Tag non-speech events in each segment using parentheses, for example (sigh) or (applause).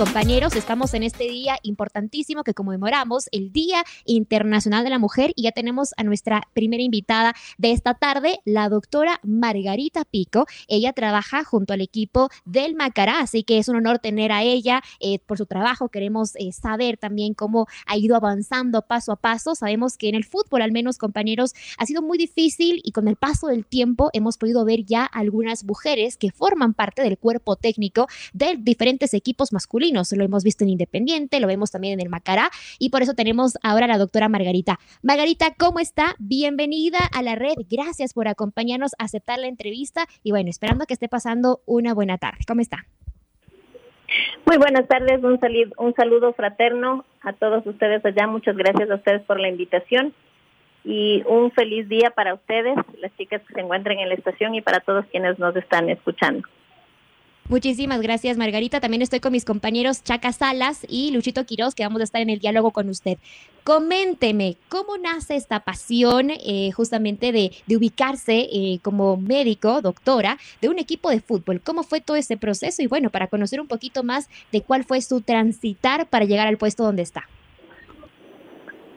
Compañeros, estamos en este día importantísimo que conmemoramos el Día Internacional de la Mujer y ya tenemos a nuestra primera invitada de esta tarde, la doctora Margarita Pico. Ella trabaja junto al equipo del Macará, así que es un honor tener a ella eh, por su trabajo. Queremos eh, saber también cómo ha ido avanzando paso a paso. Sabemos que en el fútbol, al menos compañeros, ha sido muy difícil y con el paso del tiempo hemos podido ver ya algunas mujeres que forman parte del cuerpo técnico de diferentes equipos masculinos lo hemos visto en Independiente, lo vemos también en el Macará y por eso tenemos ahora a la doctora Margarita. Margarita, ¿cómo está? Bienvenida a la red. Gracias por acompañarnos, a aceptar la entrevista y bueno, esperando que esté pasando una buena tarde. ¿Cómo está? Muy buenas tardes, un, un saludo fraterno a todos ustedes allá. Muchas gracias a ustedes por la invitación y un feliz día para ustedes, las chicas que se encuentran en la estación y para todos quienes nos están escuchando. Muchísimas gracias, Margarita. También estoy con mis compañeros Chaca Salas y Luchito Quiroz, que vamos a estar en el diálogo con usted. Coménteme, ¿cómo nace esta pasión eh, justamente de, ubicarse eh, como médico, doctora, de un equipo de fútbol? ¿Cómo fue todo ese proceso? Y bueno, para conocer un poquito más de cuál fue su transitar para llegar al puesto donde está.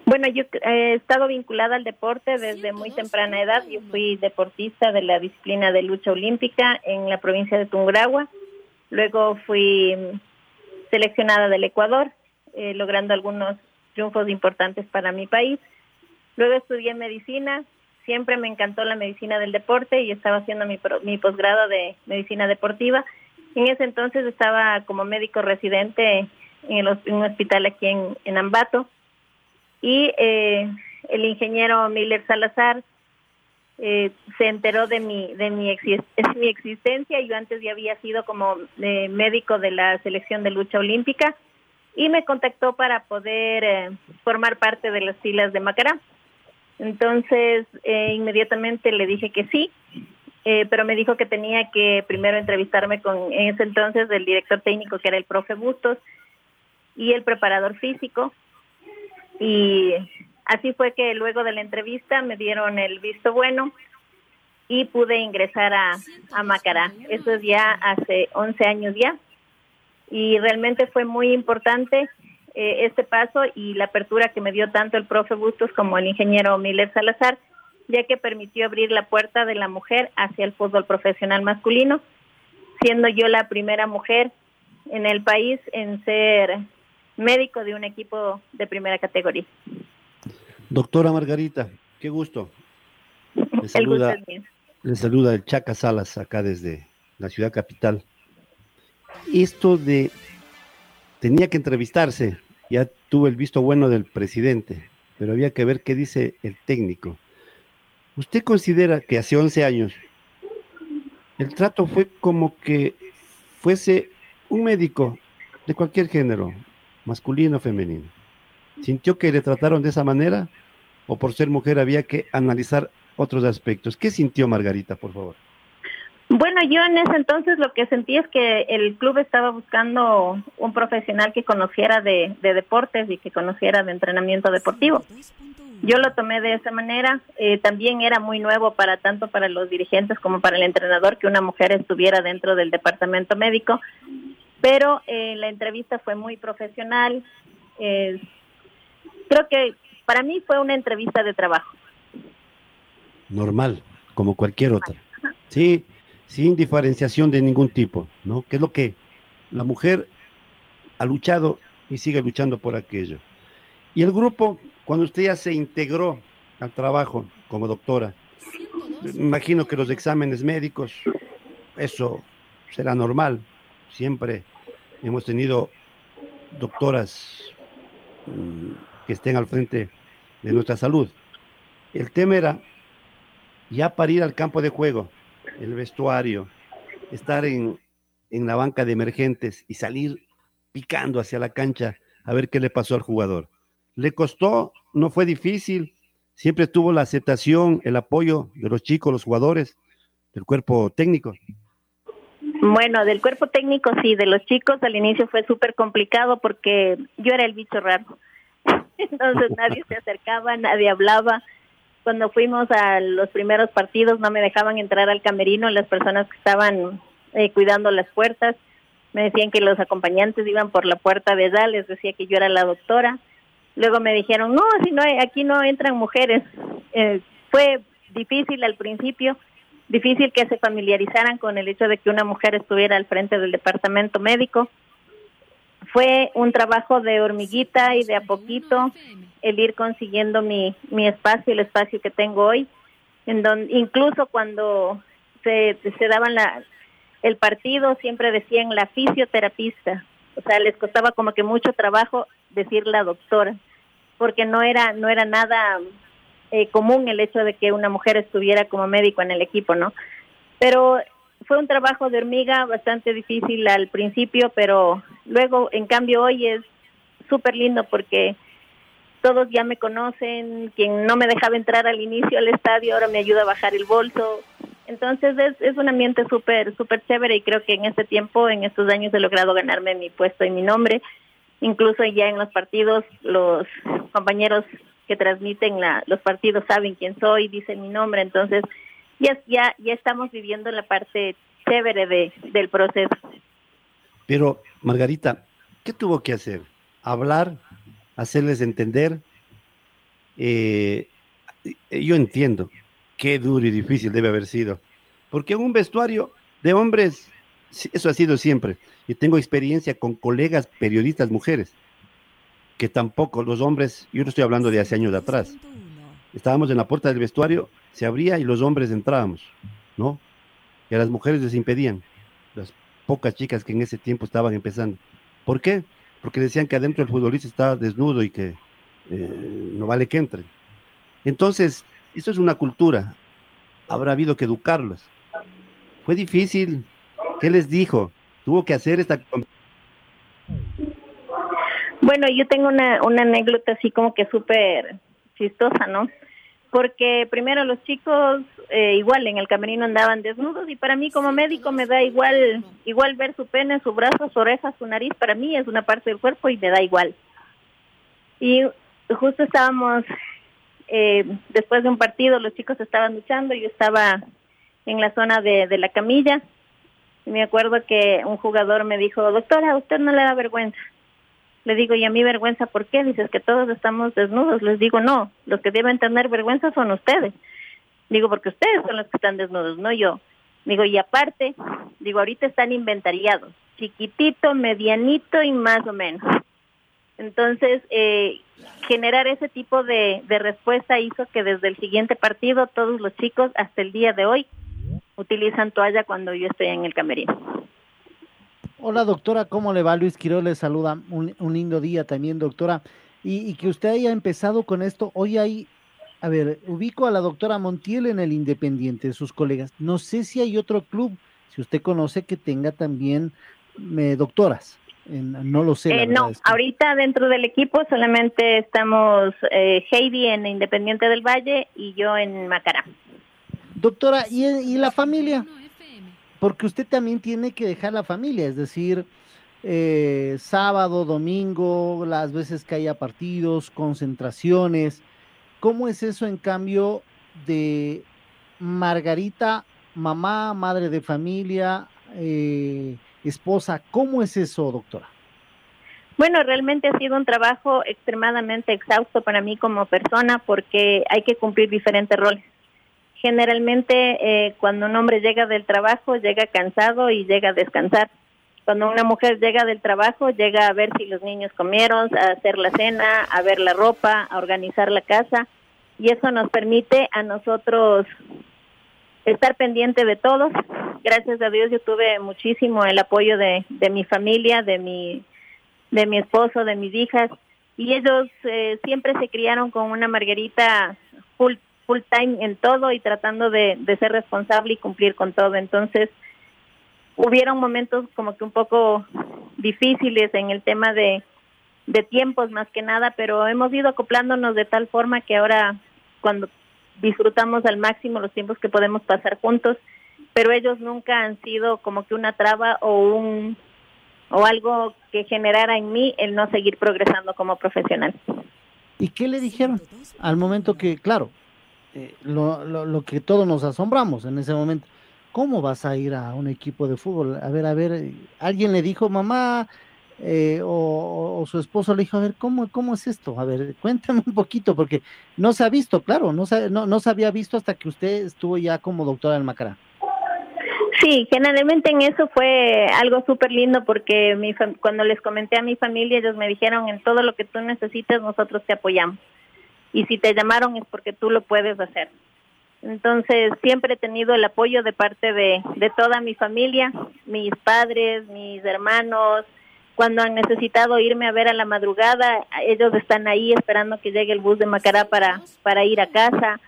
Bueno, yo he estado vinculada al deporte desde muy temprana edad. Yo fui deportista de la disciplina de lucha olímpica en la provincia de Tungurahua. Luego fui seleccionada del Ecuador, eh, logrando algunos triunfos importantes para mi país. Luego estudié medicina, siempre me encantó la medicina del deporte y estaba haciendo mi, posgrado de medicina deportiva. En ese entonces estaba como médico residente en, un hospital aquí en, Ambato y eh, el ingeniero Miller Salazar eh, se enteró de mi de mi, mi existencia. Yo antes ya había sido como eh, médico de la selección de lucha olímpica y me contactó para poder eh, formar parte de las filas de Macará. Entonces, inmediatamente le dije que sí, pero me dijo que tenía que primero entrevistarme con, en ese entonces, el director técnico, que era el profe Bustos, y el preparador físico. Y Así fue que luego de la entrevista me dieron el visto bueno y pude ingresar a, a Macará. Eso es ya hace 11 años ya. Y realmente fue muy importante eh, este paso y la apertura que me dio tanto el profe Bustos como el ingeniero Miller Salazar, ya que permitió abrir la puerta de la mujer hacia el fútbol profesional masculino, siendo yo la primera mujer en el país en ser médico de un equipo de primera categoría. Doctora Margarita, qué gusto. Le saluda, le saluda el Chaca Salas acá desde la ciudad capital. Esto de tenía que entrevistarse, ya tuve el visto bueno del presidente, pero había que ver qué dice el técnico. ¿Usted considera que hace 11 años el trato fue como que fuese un médico de cualquier género, masculino o femenino? ¿Sintió que le trataron de esa manera? o por ser mujer había que analizar otros aspectos. ¿Qué sintió Margarita, por favor? Bueno, yo en ese entonces lo que sentí es que el club estaba buscando un profesional que conociera de, deportes y que conociera de entrenamiento deportivo. Yo lo tomé de esa manera. Eh, también era muy nuevo para tanto para los dirigentes como para el entrenador que una mujer estuviera dentro del departamento médico. Pero eh, la entrevista fue muy profesional. Eh, creo que para mí fue una entrevista de trabajo. Normal, como cualquier otra. Sí, sin diferenciación de ningún tipo, ¿no? Que es lo que la mujer ha luchado y sigue luchando por aquello. Y el grupo, cuando usted ya se integró al trabajo como doctora, imagino que los exámenes médicos, eso será normal, siempre hemos tenido doctoras mm, que estén al frente de nuestra salud. El tema era ya para ir al campo de juego, el vestuario, estar en, en la banca de emergentes y salir picando hacia la cancha a ver qué le pasó al jugador. Le costó, no fue difícil, siempre tuvo la aceptación, el apoyo de los chicos, los jugadores, del cuerpo técnico. Bueno, del cuerpo técnico sí, de los chicos al inicio fue súper complicado porque yo era el bicho raro. (laughs) Entonces nadie se acercaba, nadie hablaba. Cuando fuimos a los primeros partidos no me dejaban entrar al camerino las personas que estaban eh, cuidando las puertas. Me decían que los acompañantes iban por la puerta de allá, les decía que yo era la doctora. Luego me dijeron, no, si no, aquí no entran mujeres. Eh, fue difícil al principio, difícil que se familiarizaran con el hecho de que una mujer estuviera al frente del departamento médico. Fue un trabajo de hormiguita y de a poquito el ir consiguiendo mi, mi espacio, el espacio que tengo hoy, en donde incluso cuando se, se daban la, el partido siempre decían la fisioterapista, o sea, les costaba como que mucho trabajo decir la doctora, porque no era no era nada eh, común el hecho de que una mujer estuviera como médico en el equipo, ¿no? Pero fue un trabajo de hormiga bastante difícil al principio, pero luego, en cambio, hoy es súper lindo porque todos ya me conocen, quien no me dejaba entrar al inicio al estadio ahora me ayuda a bajar el bolso. Entonces es, es un ambiente súper, súper chévere y creo que en este tiempo, en estos años he logrado ganarme mi puesto y mi nombre. Incluso ya en los partidos los compañeros que transmiten la, los partidos saben quién soy, dicen mi nombre, entonces ya, ya, ya estamos viviendo la parte chévere de, del proceso. Pero, Margarita, ¿qué tuvo que hacer? ¿Hablar? ¿Hacerles entender? Eh, yo entiendo qué duro y difícil debe haber sido, porque en un vestuario de hombres, eso ha sido siempre. Yo tengo experiencia con colegas periodistas mujeres que tampoco los hombres, yo no estoy hablando de hace años de atrás, estábamos en la puerta del vestuario, se abría y los hombres entrábamos, ¿no? Y a las mujeres les impedían, pocas chicas que en ese tiempo estaban empezando. ¿Por qué? Porque decían que adentro el futbolista estaba desnudo y que eh, no vale que entren. Entonces, eso es una cultura, habrá habido que educarlos. Fue difícil, ¿qué les dijo? Tuvo que hacer esta bueno, yo tengo una, una anécdota así como que súper chistosa, ¿no? Porque primero los chicos eh, igual en el camerino andaban desnudos y para mí como médico me da igual igual ver su pene, su brazo, su oreja, su nariz, para mí es una parte del cuerpo y me da igual. Y justo estábamos, eh, después de un partido, los chicos estaban luchando, yo estaba en la zona de, de la camilla y me acuerdo que un jugador me dijo, doctora, ¿a usted no le da vergüenza? Le digo, ¿y a mí vergüenza por qué? Dices que todos estamos desnudos. Les digo, no, los que deben tener vergüenza son ustedes. Digo, porque ustedes son los que están desnudos, no yo. Digo, y aparte, digo, ahorita están inventariados, chiquitito, medianito y más o menos. Entonces, eh, generar ese tipo de, de respuesta hizo que desde el siguiente partido todos los chicos hasta el día de hoy utilizan toalla cuando yo estoy en el camerino. Hola doctora, ¿cómo le va? Luis Quiroz le saluda. Un, lindo día también, doctora. Y, que usted haya empezado con esto. Hoy hay, a ver, ubico a la doctora Montiel en el Independiente, sus colegas. No sé si hay otro club, si usted conoce, que tenga también eh, doctoras. no lo sé. Eh, no, ahorita dentro del equipo solamente estamos eh, Heidi en Independiente del Valle y yo en Macará. Doctora, ¿y, y la familia? Porque usted también tiene que dejar la familia, es decir, eh, sábado, domingo, las veces que haya partidos, concentraciones. ¿Cómo es eso en cambio de Margarita, mamá, madre de familia, eh, esposa? ¿Cómo es eso, doctora? Bueno, realmente ha sido un trabajo extremadamente exhausto para mí como persona porque hay que cumplir diferentes roles generalmente eh, cuando un hombre llega del trabajo llega cansado y llega a descansar. Cuando una mujer llega del trabajo llega a ver si los niños comieron, a hacer la cena, a ver la ropa, a organizar la casa y eso nos permite a nosotros estar pendiente de todos. Gracias a Dios yo tuve muchísimo el apoyo de, de mi familia, de mi, de mi esposo, de mis hijas, y ellos eh, siempre se criaron con una Margarita full time en todo y tratando de, de ser responsable y cumplir con todo. Entonces, hubieron momentos como que un poco difíciles en el tema de, de tiempos más que nada, pero hemos ido acoplándonos de tal forma que ahora cuando disfrutamos al máximo los tiempos que podemos pasar juntos, pero ellos nunca han sido como que una traba o un o algo que generara en mí el no seguir progresando como profesional. ¿Y qué le dijeron al momento que, claro, eh, lo, lo, lo, que todos nos asombramos en ese momento, ¿cómo vas a ir a un equipo de fútbol? A ver, a ver, alguien le dijo, mamá, eh, o, o, su esposo le dijo, a ver, ¿cómo, ¿cómo es esto? A ver, cuéntame un poquito, porque no se ha visto, claro, no se, no, no se había visto hasta que usted estuvo ya como doctora del Macará. Sí, generalmente en eso fue algo súper lindo porque mi cuando les comenté a mi familia, ellos me dijeron, en todo lo que tú necesites, nosotros te apoyamos. Y si te llamaron es porque tú lo puedes hacer. Entonces, siempre he tenido el apoyo de parte de, de toda mi familia, mis padres, mis hermanos, cuando han necesitado irme a ver a la madrugada, ellos están ahí esperando que llegue el bus de Macará para, para ir a casa.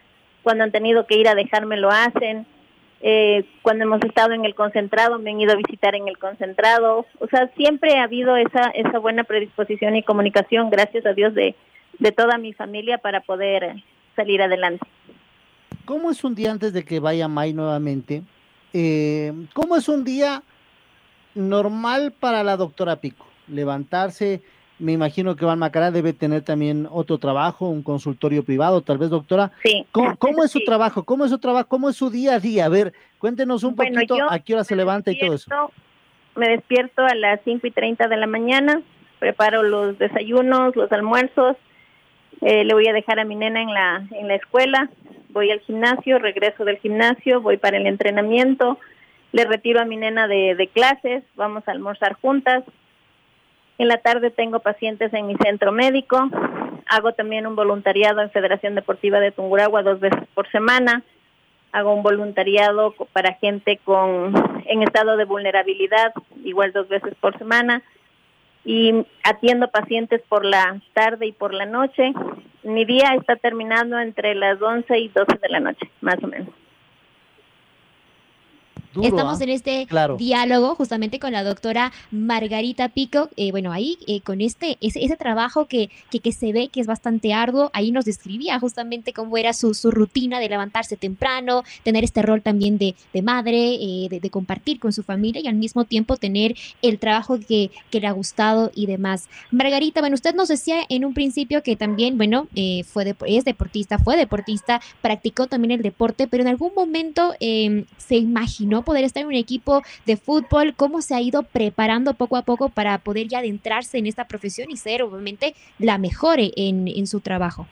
Cuando han tenido que ir a dejarme lo hacen. Eh, cuando hemos estado en el concentrado, me han ido a visitar en el concentrado. O sea, siempre ha habido esa, esa buena predisposición y comunicación, gracias a Dios, de, de toda mi familia para poder salir adelante. ¿Cómo es un día antes de que vaya May nuevamente? Eh, ¿Cómo es un día normal para la doctora Pico. Levantarse, me imagino que Van Macará debe tener también otro trabajo, un consultorio privado, tal vez, doctora. Sí. ¿Cómo, cómo es su sí. trabajo? ¿Cómo es su trabajo? ¿Cómo es su día a día? A ver, cuéntenos un bueno, poquito a qué hora se levanta y todo eso. Me despierto a las 5 y 30 de la mañana, preparo los desayunos, los almuerzos, eh, le voy a dejar a mi nena en la, en la escuela, voy al gimnasio, regreso del gimnasio, voy para el entrenamiento, le retiro a mi nena de, clases, vamos a almorzar juntas. En la tarde tengo pacientes en mi centro médico, hago también un voluntariado en Federación Deportiva de Tunguragua dos veces por semana, hago un voluntariado para gente con en estado de vulnerabilidad igual dos veces por semana y atiendo pacientes por la tarde y por la noche. Mi día está terminando entre las 11 y 12 de la noche, más o menos. Duro, Estamos en este claro. diálogo justamente con la doctora Margarita Pico. Eh, bueno, ahí eh, con este ese, ese trabajo que, que, que, se ve que es bastante arduo, ahí nos describía justamente cómo era su, su rutina de levantarse temprano, tener este rol también de, de madre, eh, de, de, compartir con su familia y al mismo tiempo tener el trabajo que, que le ha gustado y demás. Margarita, bueno, usted nos decía en un principio que también, bueno, eh, fue de, es deportista, fue deportista, practicó también el deporte, pero en algún momento eh, se imaginó poder estar en un equipo de fútbol, cómo se ha ido preparando poco a poco para poder ya adentrarse en esta profesión y ser obviamente la mejor en, en su trabajo.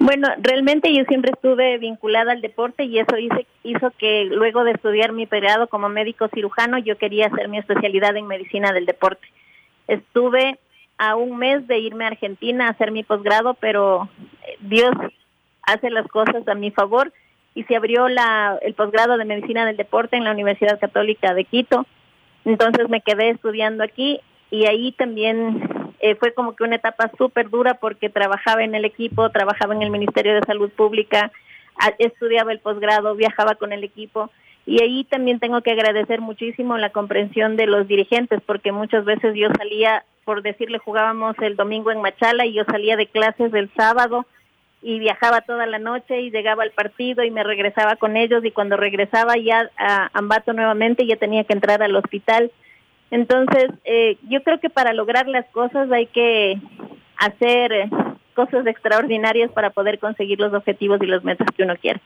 Bueno, realmente yo siempre estuve vinculada al deporte y eso hizo, que luego de estudiar mi periodo como médico cirujano yo quería hacer mi especialidad en medicina del deporte. Estuve a un mes de irme a Argentina a hacer mi posgrado, pero Dios hace las cosas a mi favor y se abrió la, el posgrado de medicina del deporte en la Universidad Católica de Quito. Entonces me quedé estudiando aquí y ahí también eh, fue como que una etapa súper dura porque trabajaba en el equipo, trabajaba en el Ministerio de Salud Pública, estudiaba el posgrado, viajaba con el equipo y ahí también tengo que agradecer muchísimo la comprensión de los dirigentes porque muchas veces yo salía, por decirle, jugábamos el domingo en Machala y yo salía de clases el sábado y viajaba toda la noche y llegaba al partido y me regresaba con ellos y cuando regresaba ya a Ambato nuevamente ya tenía que entrar al hospital. Entonces, eh, yo creo que para lograr las cosas hay que hacer cosas extraordinarias para poder conseguir los objetivos y los metas que uno quiere.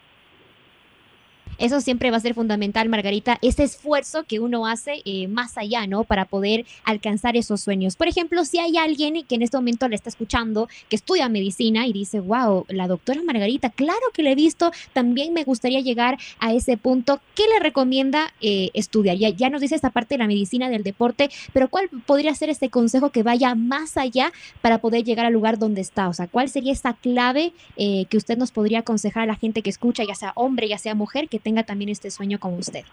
Eso siempre va a ser fundamental, Margarita, ese esfuerzo que uno hace eh, más allá, ¿no? Para poder alcanzar esos sueños. Por ejemplo, si hay alguien que en este momento le está escuchando, que estudia medicina y dice, wow, la doctora Margarita, claro que le he visto, también me gustaría llegar a ese punto, ¿qué le recomienda eh, estudiar? Ya, ya nos dice esta parte de la medicina, del deporte, pero ¿cuál podría ser este consejo que vaya más allá para poder llegar al lugar donde está? O sea, ¿cuál sería esa clave eh, que usted nos podría aconsejar a la gente que escucha, ya sea hombre, ya sea mujer, que tenga también este sueño como usted?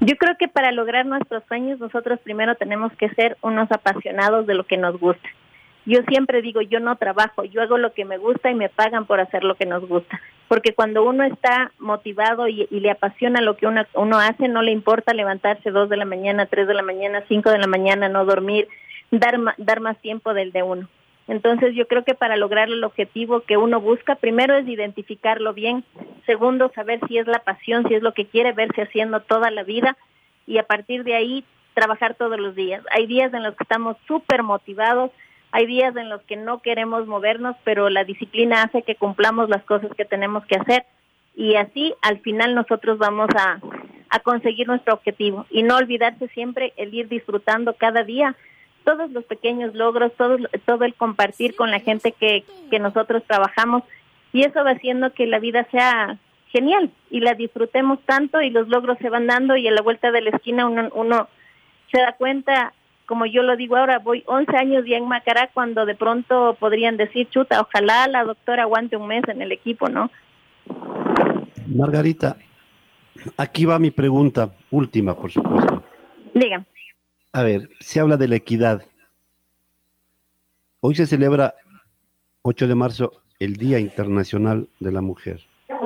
Yo creo que para lograr nuestros sueños nosotros primero tenemos que ser unos apasionados de lo que nos gusta. Yo siempre digo, yo no trabajo, yo hago lo que me gusta y me pagan por hacer lo que nos gusta. Porque cuando uno está motivado y, le apasiona lo que uno, uno hace, no le importa levantarse dos de la mañana, tres de la mañana, cinco de la mañana, no dormir, dar, dar más tiempo del de uno. Entonces yo creo que para lograr el objetivo que uno busca, primero es identificarlo bien, segundo saber si es la pasión, si es lo que quiere verse haciendo toda la vida y a partir de ahí trabajar todos los días. Hay días en los que estamos súper motivados, hay días en los que no queremos movernos, pero la disciplina hace que cumplamos las cosas que tenemos que hacer y así al final nosotros vamos a, a conseguir nuestro objetivo y no olvidarse siempre el ir disfrutando cada día todos los pequeños logros, todo, todo el compartir con la gente que, que nosotros trabajamos y eso va haciendo que la vida sea genial y la disfrutemos tanto y los logros se van dando y a la vuelta de la esquina uno, uno se da cuenta, como yo lo digo ahora, voy 11 años ya en Macará cuando de pronto podrían decir, chuta, ojalá la doctora aguante un mes en el equipo, ¿no? Margarita, aquí va mi pregunta última, por supuesto. Dígame. A ver, se habla de la equidad. Hoy se celebra 8 de marzo el Día Internacional de la Mujer.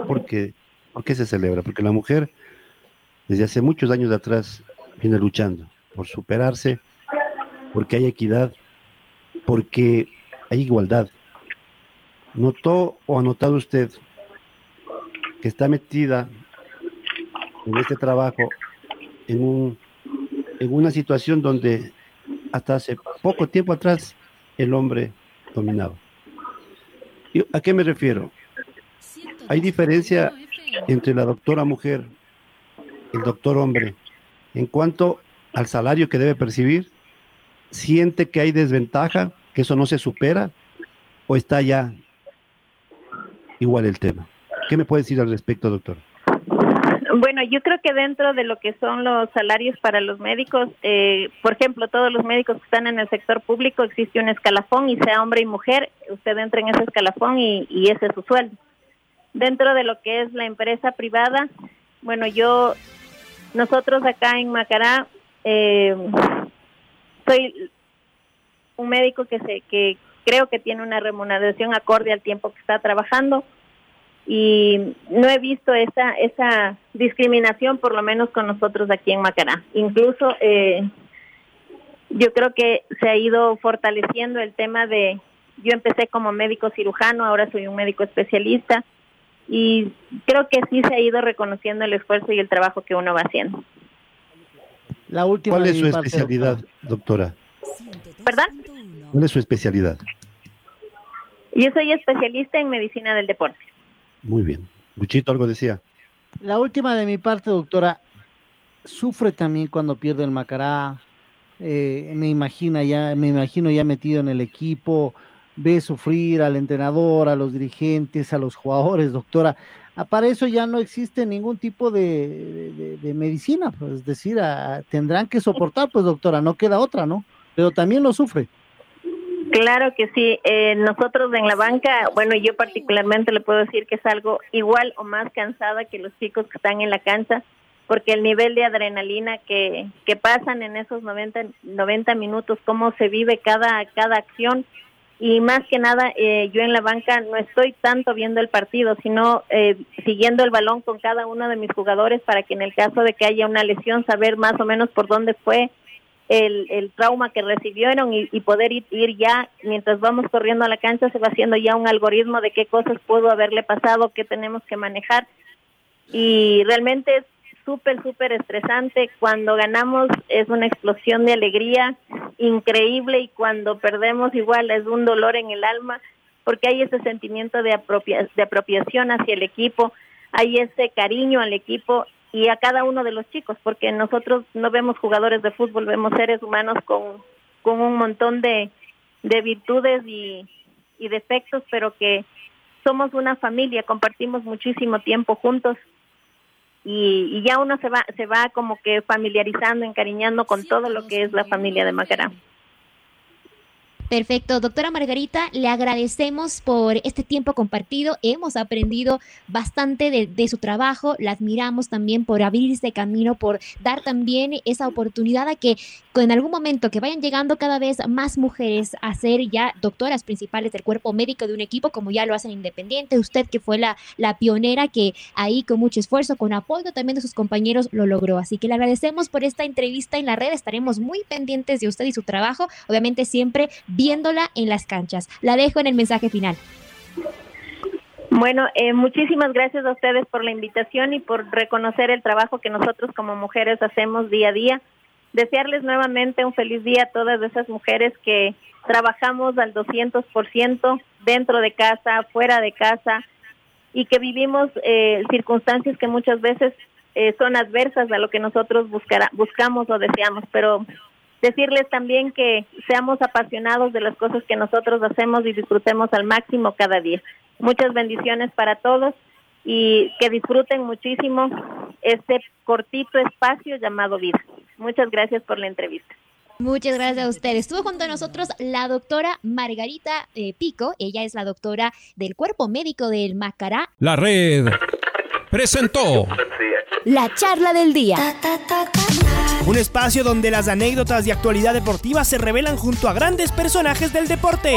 ¿Por qué? ¿Por qué se celebra? Porque la mujer desde hace muchos años atrás viene luchando por superarse, porque hay equidad, porque hay igualdad. ¿Notó o ha notado usted que está metida en este trabajo en un en una situación donde hasta hace poco tiempo atrás el hombre dominaba. ¿A qué me refiero? Hay diferencia entre la doctora mujer y el doctor hombre en cuanto al salario que debe percibir. ¿Siente que hay desventaja, que eso no se supera o está ya igual el tema? ¿Qué me puede decir al respecto, doctor? Bueno, yo creo que dentro de lo que son los salarios para los médicos, eh, por ejemplo, todos los médicos que están en el sector público existe un escalafón y sea hombre y mujer, usted entra en ese escalafón y, ese es su sueldo. Dentro de lo que es la empresa privada, bueno, yo, nosotros acá en Macará, eh, soy un médico que se, que creo que tiene una remuneración acorde al tiempo que está trabajando y no he visto esa esa discriminación por lo menos con nosotros aquí en Macará. Incluso eh, yo creo que se ha ido fortaleciendo el tema de yo empecé como médico cirujano, ahora soy un médico especialista y creo que sí se ha ido reconociendo el esfuerzo y el trabajo que uno va haciendo. La última ¿Cuál es su especialidad, doctora? ¿Verdad? ¿Cuál es su especialidad? Yo soy especialista en medicina del deporte. Muy bien. Luchito algo decía. La última de mi parte, doctora, sufre también cuando pierde el Macará. Eh, me imagina ya, me imagino ya metido en el equipo, ve sufrir al entrenador, a los dirigentes, a los jugadores, doctora. Ah, para eso ya no existe ningún tipo de, medicina, pues, es decir, tendrán que soportar, pues doctora, no queda otra, ¿no? Pero también lo sufre. Claro que sí. Eh, nosotros en la banca, bueno, yo particularmente le puedo decir que es algo igual o más cansada que los chicos que están en la cancha, porque el nivel de adrenalina que, que pasan en esos 90, 90 minutos, cómo se vive cada, cada acción, y más que nada eh, yo en la banca no estoy tanto viendo el partido, sino eh, siguiendo el balón con cada uno de mis jugadores para que en el caso de que haya una lesión, saber más o menos por dónde fue el, el trauma que recibieron y, poder ir, ir, ya, mientras vamos corriendo a la cancha, se va haciendo ya un algoritmo de qué cosas pudo haberle pasado, qué tenemos que manejar. Y realmente es súper, súper estresante. Cuando ganamos es una explosión de alegría increíble y cuando perdemos igual es un dolor en el alma porque hay ese sentimiento de, apropia de apropiación hacia el equipo, hay ese cariño al equipo y a cada uno de los chicos, porque nosotros no vemos jugadores de fútbol, vemos seres humanos con, con un montón de, de virtudes y, y defectos, pero que somos una familia, compartimos muchísimo tiempo juntos y, y, ya uno se va se va como que familiarizando, encariñando con todo lo que es la familia de Macará. Perfecto, doctora Margarita, le agradecemos por este tiempo compartido. Hemos aprendido bastante de, su trabajo, la admiramos también por abrirse camino, por dar también esa oportunidad a que en algún momento que vayan llegando cada vez más mujeres a ser ya doctoras principales del cuerpo médico de un equipo, como ya lo hacen independiente. Usted que fue la, pionera que ahí con mucho esfuerzo, con apoyo también de sus compañeros, lo logró. Así que le agradecemos por esta entrevista en la red. Estaremos muy pendientes de usted y su trabajo. Obviamente siempre viéndola en las canchas. La dejo en el mensaje final. Bueno, eh, muchísimas gracias a ustedes por la invitación y por reconocer el trabajo que nosotros como mujeres hacemos día a día. Desearles nuevamente un feliz día a todas esas mujeres que trabajamos al 200% dentro de casa, fuera de casa y que vivimos eh, circunstancias que muchas veces eh, son adversas a lo que nosotros buscara, buscamos o deseamos, pero decirles también que seamos apasionados de las cosas que nosotros hacemos y disfrutemos al máximo cada día. Muchas bendiciones para todos y que disfruten muchísimo este cortito espacio llamado vida. Muchas gracias por la entrevista. Muchas gracias a ustedes. Estuvo junto a nosotros la doctora Margarita eh, Pico. Ella es la doctora del cuerpo médico del Macará. La red presentó la charla del día. Un espacio donde las anécdotas de actualidad deportiva se revelan junto a grandes personajes del deporte.